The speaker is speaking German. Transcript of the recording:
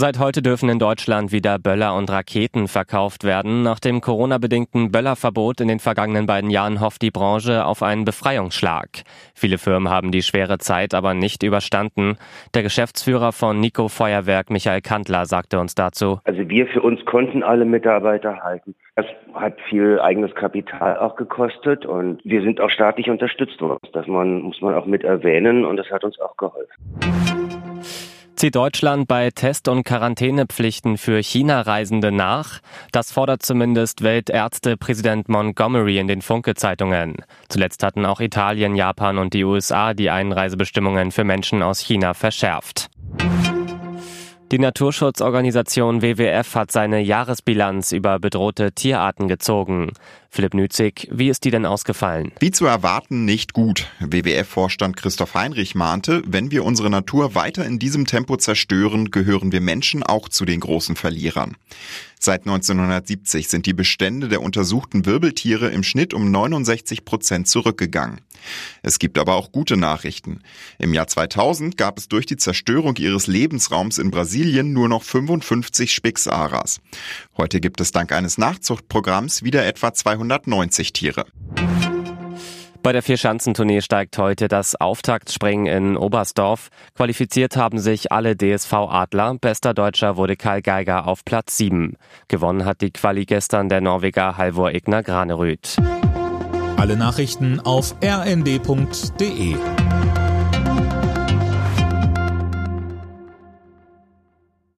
Seit heute dürfen in Deutschland wieder Böller und Raketen verkauft werden. Nach dem Corona-bedingten Böllerverbot in den vergangenen beiden Jahren hofft die Branche auf einen Befreiungsschlag. Viele Firmen haben die schwere Zeit aber nicht überstanden. Der Geschäftsführer von Nico Feuerwerk, Michael Kantler, sagte uns dazu. Also wir für uns konnten alle Mitarbeiter halten. Das hat viel eigenes Kapital auch gekostet und wir sind auch staatlich unterstützt worden. Das muss man auch mit erwähnen und das hat uns auch geholfen zieht Deutschland bei Test- und Quarantänepflichten für China-Reisende nach. Das fordert zumindest Weltärztepräsident Montgomery in den Funke-Zeitungen. Zuletzt hatten auch Italien, Japan und die USA die Einreisebestimmungen für Menschen aus China verschärft. Die Naturschutzorganisation WWF hat seine Jahresbilanz über bedrohte Tierarten gezogen. Philipp Nützig, wie ist die denn ausgefallen? Wie zu erwarten, nicht gut. WWF-Vorstand Christoph Heinrich mahnte, wenn wir unsere Natur weiter in diesem Tempo zerstören, gehören wir Menschen auch zu den großen Verlierern. Seit 1970 sind die Bestände der untersuchten Wirbeltiere im Schnitt um 69 Prozent zurückgegangen. Es gibt aber auch gute Nachrichten. Im Jahr 2000 gab es durch die Zerstörung ihres Lebensraums in Brasilien nur noch 55 Spix-Aras. Heute gibt es dank eines Nachzuchtprogramms wieder etwa 290 Tiere. Bei der Vierschanzentournee steigt heute das Auftaktspringen in Oberstdorf. Qualifiziert haben sich alle DSV-Adler. Bester Deutscher wurde Karl Geiger auf Platz 7. Gewonnen hat die Quali gestern der Norweger Halvor Egner Granerüth. Alle Nachrichten auf rnd.de